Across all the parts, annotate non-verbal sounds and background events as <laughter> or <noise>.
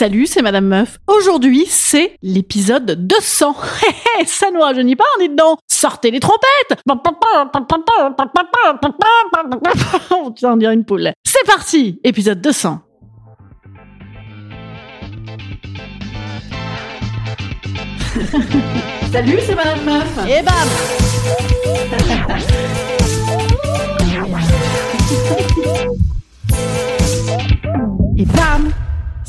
Salut, c'est Madame Meuf. Aujourd'hui, c'est l'épisode 200. Ça nous rajeunit pas, on est dedans. Sortez les trompettes On dirait une poule. C'est parti Épisode 200. Salut, c'est Madame Meuf. Et bam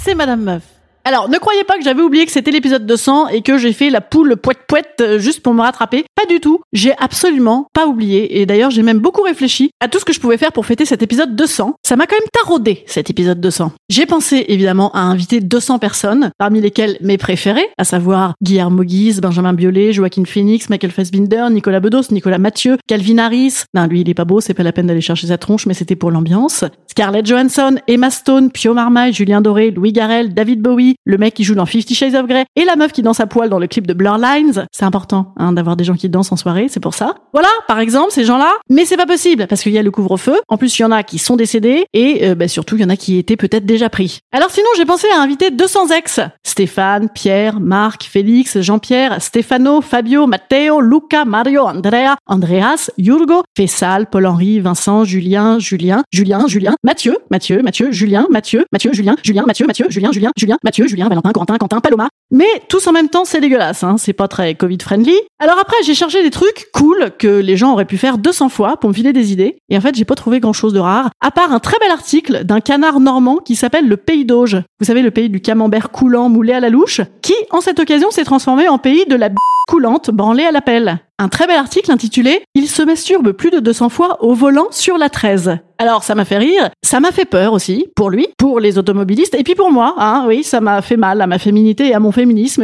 C'est Madame Meuf. Alors, ne croyez pas que j'avais oublié que c'était l'épisode 200 et que j'ai fait la poule poète poète euh, juste pour me rattraper. Pas du tout. J'ai absolument pas oublié. Et d'ailleurs, j'ai même beaucoup réfléchi à tout ce que je pouvais faire pour fêter cet épisode 200. Ça m'a quand même taraudé, cet épisode 200. J'ai pensé, évidemment, à inviter 200 personnes, parmi lesquelles mes préférés, à savoir Guillermo Guise, Benjamin Biolay, Joaquin Phoenix, Michael Fassbinder, Nicolas Bedos, Nicolas Mathieu, Calvin Harris. Non, lui, il est pas beau, c'est pas la peine d'aller chercher sa tronche, mais c'était pour l'ambiance. Scarlett Johansson, Emma Stone, Pio Marmaille, Julien Doré, Louis Garrel, David Bowie, le mec qui joue dans Fifty Shades of Grey et la meuf qui danse à poil dans le clip de Blur Lines. C'est important hein, d'avoir des gens qui dansent en soirée, c'est pour ça. Voilà, par exemple, ces gens-là. Mais c'est pas possible parce qu'il y a le couvre-feu. En plus, il y en a qui sont décédés et euh, bah, surtout, il y en a qui étaient peut-être déjà pris. Alors sinon, j'ai pensé à inviter 200 ex. Stéphane, Pierre, Marc, Félix, Jean-Pierre, Stefano, Fabio, Matteo, Luca, Mario, Andrea, Andreas, Yurgo, Fessal, Paul-Henri, Vincent, Julien, Julien, Julien, Julien, Mathieu, Mathieu, Mathieu, Julien, Mathieu, Mathieu, Julien, Julien, Mathieu, Mathieu, Julien, Julien, Julien, Mathieu, Julien, Valentin, Corentin, Quentin, Paloma. Mais tous en même temps, c'est dégueulasse, hein. c'est pas très Covid-friendly. Alors après, j'ai cherché des trucs cool que les gens auraient pu faire 200 fois pour me filer des idées. Et en fait, j'ai pas trouvé grand-chose de rare, à part un très bel article d'un canard normand qui s'appelle le Pays d'Auge. Vous savez, le pays du camembert coulant moulé à la louche, qui, en cette occasion, s'est transformé en pays de la b coulante branlée à la pelle. Un très bel article intitulé Il se masturbe plus de 200 fois au volant sur la 13. Alors ça m'a fait rire, ça m'a fait peur aussi, pour lui, pour les automobilistes, et puis pour moi, hein, oui, ça m'a fait mal à ma féminité et à mon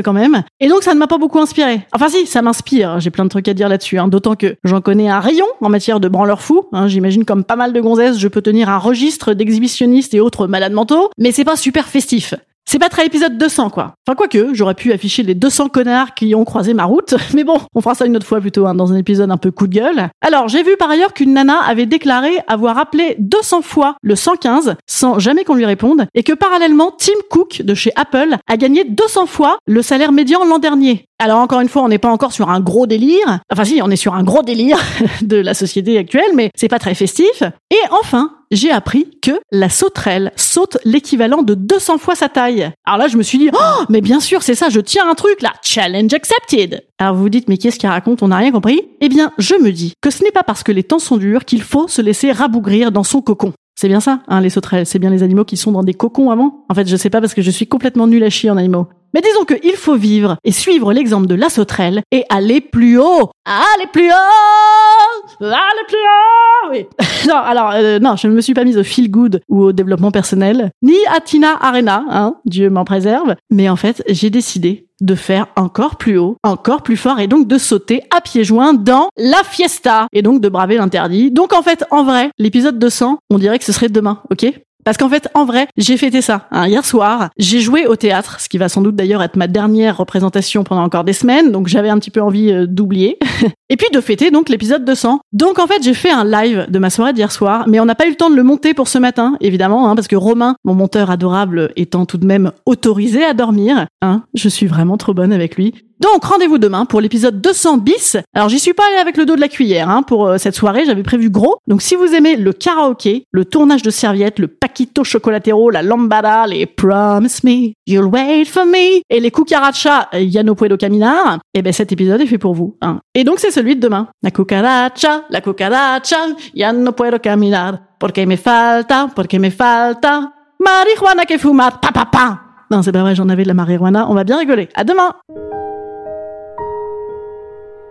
quand même. Et donc ça ne m'a pas beaucoup inspiré. Enfin si, ça m'inspire, j'ai plein de trucs à dire là-dessus, hein, d'autant que j'en connais un rayon en matière de branleur fou. Hein, J'imagine comme pas mal de gonzesses, je peux tenir un registre d'exhibitionnistes et autres malades mentaux, mais c'est pas super festif. C'est pas très épisode 200, quoi. Enfin, quoique, j'aurais pu afficher les 200 connards qui ont croisé ma route, <laughs> mais bon, on fera ça une autre fois plutôt, hein, dans un épisode un peu coup de gueule. Alors, j'ai vu par ailleurs qu'une nana avait déclaré avoir appelé 200 fois le 115 sans jamais qu'on lui réponde, et que parallèlement, Tim Cook de chez Apple a gagné 200 fois le salaire médian l'an dernier. Alors encore une fois, on n'est pas encore sur un gros délire. Enfin si, on est sur un gros délire <laughs> de la société actuelle, mais c'est pas très festif. Et enfin, j'ai appris que la sauterelle saute l'équivalent de 200 fois sa taille. Alors là, je me suis dit, oh, mais bien sûr, c'est ça, je tiens un truc là, challenge accepted. Alors vous vous dites, mais qu'est-ce qu'il raconte On n'a rien compris? Eh bien, je me dis que ce n'est pas parce que les temps sont durs qu'il faut se laisser rabougrir dans son cocon. C'est bien ça, hein, les sauterelles. C'est bien les animaux qui sont dans des cocons avant? En fait, je sais pas parce que je suis complètement nulle à chier en animaux. Mais disons qu'il faut vivre et suivre l'exemple de la sauterelle et aller plus haut. Aller plus haut Aller plus haut Oui. <laughs> non, alors, euh, non, je ne me suis pas mise au feel good ou au développement personnel, ni à Tina Arena, hein, Dieu m'en préserve. Mais en fait, j'ai décidé de faire encore plus haut, encore plus fort et donc de sauter à pieds joints dans la fiesta et donc de braver l'interdit. Donc en fait, en vrai, l'épisode 200, on dirait que ce serait demain, ok? Parce qu'en fait, en vrai, j'ai fêté ça. Hein, hier soir, j'ai joué au théâtre, ce qui va sans doute d'ailleurs être ma dernière représentation pendant encore des semaines, donc j'avais un petit peu envie euh, d'oublier. <laughs> Et puis de fêter donc l'épisode 200. Donc en fait, j'ai fait un live de ma soirée d'hier soir, mais on n'a pas eu le temps de le monter pour ce matin, évidemment, hein, parce que Romain, mon monteur adorable, étant tout de même autorisé à dormir, hein, je suis vraiment trop bonne avec lui. Donc rendez-vous demain pour l'épisode 200 bis. Alors j'y suis pas allé avec le dos de la cuillère hein, pour euh, cette soirée, j'avais prévu gros. Donc si vous aimez le karaoké, le tournage de serviettes, le paquito chocolatero, la lambada, les promise me, you'll wait for me et les cucaracha, euh, ya no puedo caminar, et ben cet épisode est fait pour vous. Hein. Et donc c'est celui de demain. La cucaracha, la cucaracha, ya no puedo caminar, porque me falta, porque me falta, marijuana que fumar, pa pa pa. Non, c'est pas vrai, j'en avais de la marijuana, on va bien rigoler. À demain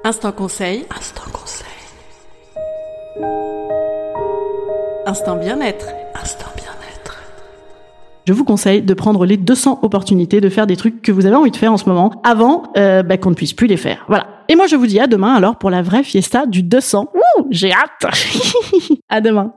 Instant conseil. Instant conseil. Instant bien-être. Instant bien-être. Je vous conseille de prendre les 200 opportunités de faire des trucs que vous avez envie de faire en ce moment avant euh, bah, qu'on ne puisse plus les faire. Voilà. Et moi je vous dis à demain alors pour la vraie fiesta du 200. Ouh, j'ai hâte. <laughs> à demain.